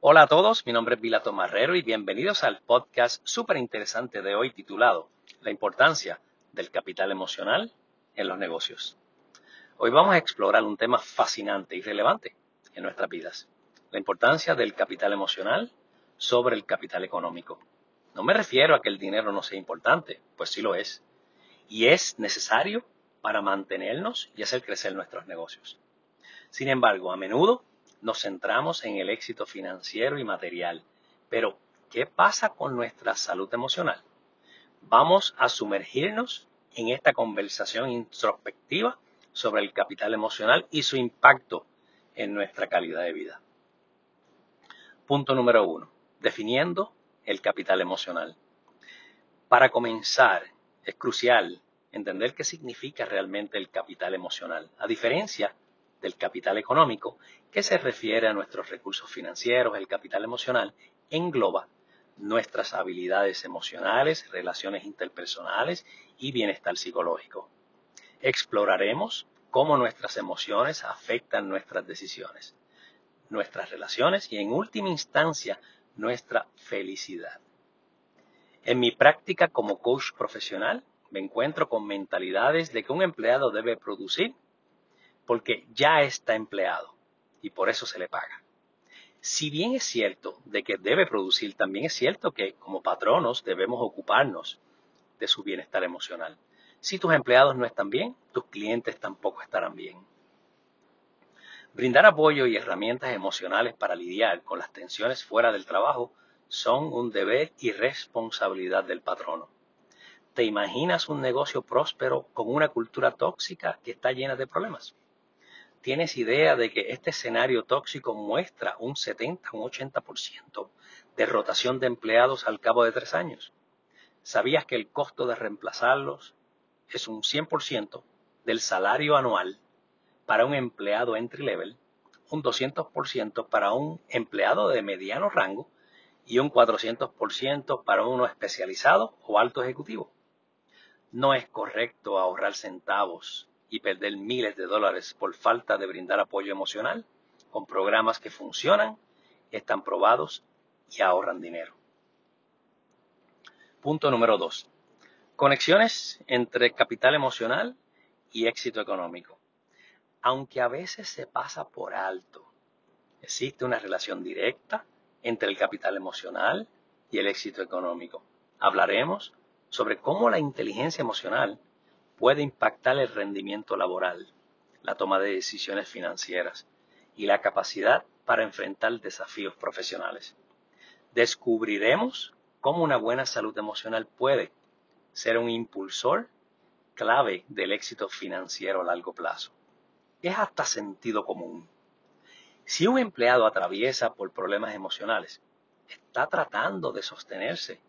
Hola a todos, mi nombre es Vilato Marrero y bienvenidos al podcast súper interesante de hoy titulado La importancia del capital emocional en los negocios. Hoy vamos a explorar un tema fascinante y relevante en nuestras vidas, la importancia del capital emocional sobre el capital económico. No me refiero a que el dinero no sea importante, pues sí lo es, y es necesario para mantenernos y hacer crecer nuestros negocios. Sin embargo, a menudo nos centramos en el éxito financiero y material. Pero, ¿qué pasa con nuestra salud emocional? Vamos a sumergirnos en esta conversación introspectiva sobre el capital emocional y su impacto en nuestra calidad de vida. Punto número uno, definiendo el capital emocional. Para comenzar, es crucial entender qué significa realmente el capital emocional, a diferencia del capital económico, que se refiere a nuestros recursos financieros, el capital emocional, engloba nuestras habilidades emocionales, relaciones interpersonales y bienestar psicológico. Exploraremos cómo nuestras emociones afectan nuestras decisiones, nuestras relaciones y en última instancia nuestra felicidad. En mi práctica como coach profesional me encuentro con mentalidades de que un empleado debe producir porque ya está empleado y por eso se le paga. Si bien es cierto de que debe producir, también es cierto que como patronos debemos ocuparnos de su bienestar emocional. Si tus empleados no están bien, tus clientes tampoco estarán bien. Brindar apoyo y herramientas emocionales para lidiar con las tensiones fuera del trabajo son un deber y responsabilidad del patrono. ¿Te imaginas un negocio próspero con una cultura tóxica que está llena de problemas? ¿Tienes idea de que este escenario tóxico muestra un 70, un 80% de rotación de empleados al cabo de tres años? ¿Sabías que el costo de reemplazarlos es un 100% del salario anual para un empleado entry level, un 200% para un empleado de mediano rango y un 400% para uno especializado o alto ejecutivo? No es correcto ahorrar centavos y perder miles de dólares por falta de brindar apoyo emocional con programas que funcionan, están probados y ahorran dinero. Punto número dos. Conexiones entre capital emocional y éxito económico. Aunque a veces se pasa por alto, existe una relación directa entre el capital emocional y el éxito económico. Hablaremos sobre cómo la inteligencia emocional puede impactar el rendimiento laboral, la toma de decisiones financieras y la capacidad para enfrentar desafíos profesionales. Descubriremos cómo una buena salud emocional puede ser un impulsor clave del éxito financiero a largo plazo. Es hasta sentido común. Si un empleado atraviesa por problemas emocionales, está tratando de sostenerse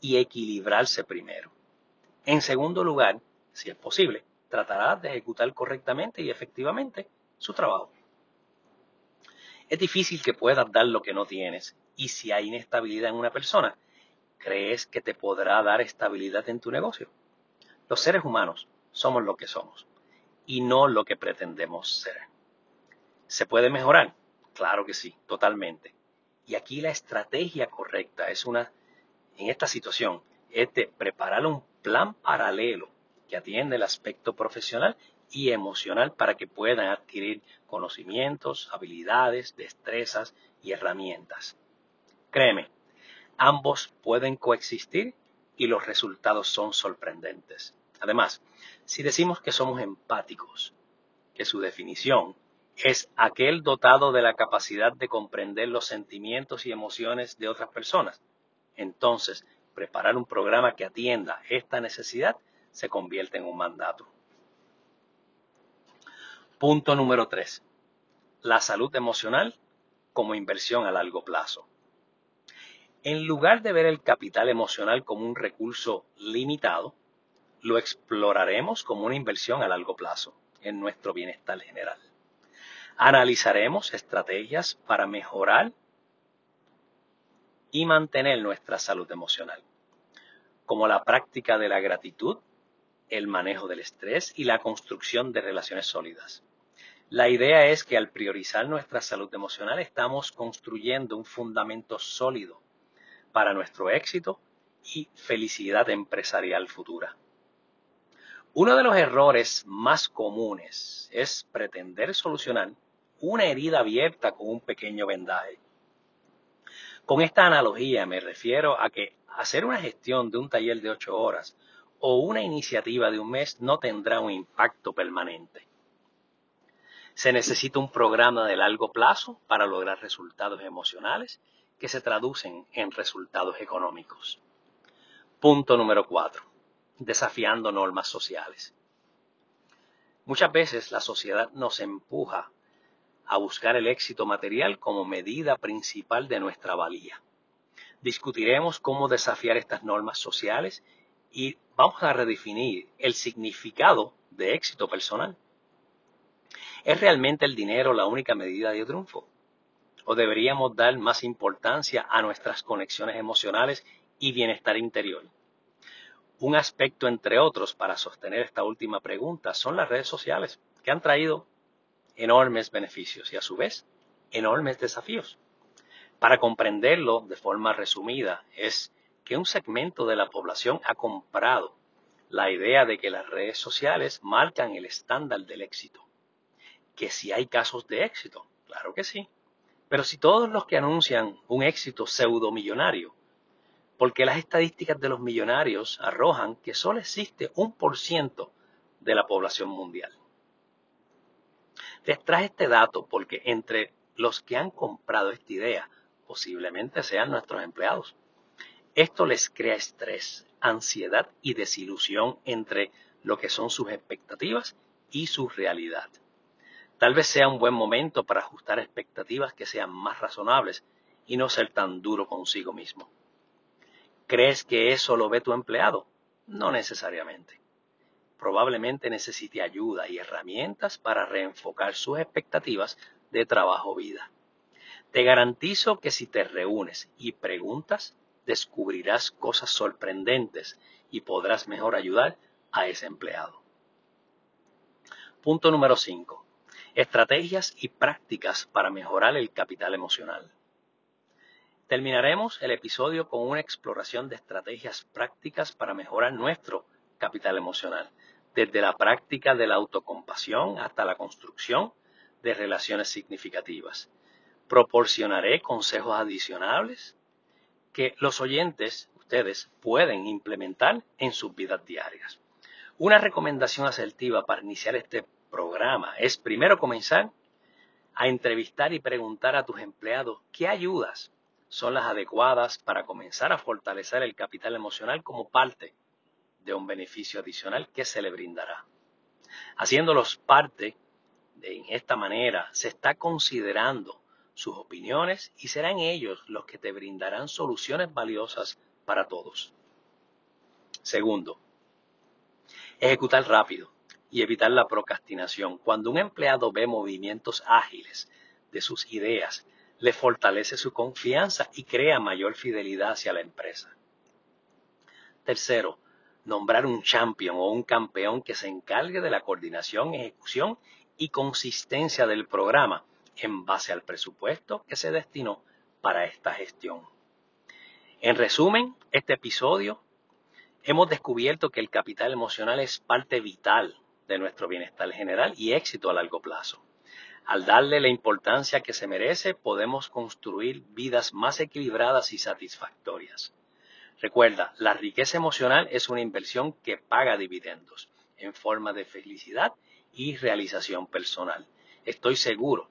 y equilibrarse primero. En segundo lugar, si es posible, tratará de ejecutar correctamente y efectivamente su trabajo. Es difícil que puedas dar lo que no tienes y si hay inestabilidad en una persona, ¿crees que te podrá dar estabilidad en tu negocio? Los seres humanos somos lo que somos y no lo que pretendemos ser. ¿Se puede mejorar? Claro que sí, totalmente. Y aquí la estrategia correcta es una, en esta situación, es de preparar un plan paralelo que atiende el aspecto profesional y emocional para que puedan adquirir conocimientos, habilidades, destrezas y herramientas. Créeme, ambos pueden coexistir y los resultados son sorprendentes. Además, si decimos que somos empáticos, que su definición es aquel dotado de la capacidad de comprender los sentimientos y emociones de otras personas, entonces preparar un programa que atienda esta necesidad se convierte en un mandato. Punto número 3. La salud emocional como inversión a largo plazo. En lugar de ver el capital emocional como un recurso limitado, lo exploraremos como una inversión a largo plazo en nuestro bienestar general. Analizaremos estrategias para mejorar y mantener nuestra salud emocional, como la práctica de la gratitud, el manejo del estrés y la construcción de relaciones sólidas. La idea es que al priorizar nuestra salud emocional estamos construyendo un fundamento sólido para nuestro éxito y felicidad empresarial futura. Uno de los errores más comunes es pretender solucionar una herida abierta con un pequeño vendaje. Con esta analogía me refiero a que hacer una gestión de un taller de ocho horas o una iniciativa de un mes no tendrá un impacto permanente. Se necesita un programa de largo plazo para lograr resultados emocionales que se traducen en resultados económicos. Punto número cuatro. Desafiando normas sociales. Muchas veces la sociedad nos empuja a buscar el éxito material como medida principal de nuestra valía. Discutiremos cómo desafiar estas normas sociales y vamos a redefinir el significado de éxito personal. ¿Es realmente el dinero la única medida de triunfo? ¿O deberíamos dar más importancia a nuestras conexiones emocionales y bienestar interior? Un aspecto, entre otros, para sostener esta última pregunta son las redes sociales, que han traído enormes beneficios y a su vez enormes desafíos. Para comprenderlo de forma resumida, es que un segmento de la población ha comprado la idea de que las redes sociales marcan el estándar del éxito. Que si hay casos de éxito, claro que sí. Pero si todos los que anuncian un éxito pseudomillonario, porque las estadísticas de los millonarios arrojan que solo existe un por ciento de la población mundial. Les traje este dato porque entre los que han comprado esta idea posiblemente sean nuestros empleados. Esto les crea estrés, ansiedad y desilusión entre lo que son sus expectativas y su realidad. Tal vez sea un buen momento para ajustar expectativas que sean más razonables y no ser tan duro consigo mismo. ¿Crees que eso lo ve tu empleado? No necesariamente. Probablemente necesite ayuda y herramientas para reenfocar sus expectativas de trabajo-vida. Te garantizo que si te reúnes y preguntas, descubrirás cosas sorprendentes y podrás mejor ayudar a ese empleado. Punto número 5. Estrategias y prácticas para mejorar el capital emocional. Terminaremos el episodio con una exploración de estrategias prácticas para mejorar nuestro capital emocional, desde la práctica de la autocompasión hasta la construcción de relaciones significativas proporcionaré consejos adicionales que los oyentes, ustedes, pueden implementar en sus vidas diarias. Una recomendación asertiva para iniciar este programa es primero comenzar a entrevistar y preguntar a tus empleados qué ayudas son las adecuadas para comenzar a fortalecer el capital emocional como parte de un beneficio adicional que se le brindará. Haciéndolos parte de esta manera, se está considerando sus opiniones y serán ellos los que te brindarán soluciones valiosas para todos. Segundo, ejecutar rápido y evitar la procrastinación. Cuando un empleado ve movimientos ágiles de sus ideas, le fortalece su confianza y crea mayor fidelidad hacia la empresa. Tercero, nombrar un champion o un campeón que se encargue de la coordinación, ejecución y consistencia del programa en base al presupuesto que se destinó para esta gestión. En resumen, este episodio hemos descubierto que el capital emocional es parte vital de nuestro bienestar general y éxito a largo plazo. Al darle la importancia que se merece, podemos construir vidas más equilibradas y satisfactorias. Recuerda, la riqueza emocional es una inversión que paga dividendos en forma de felicidad y realización personal. Estoy seguro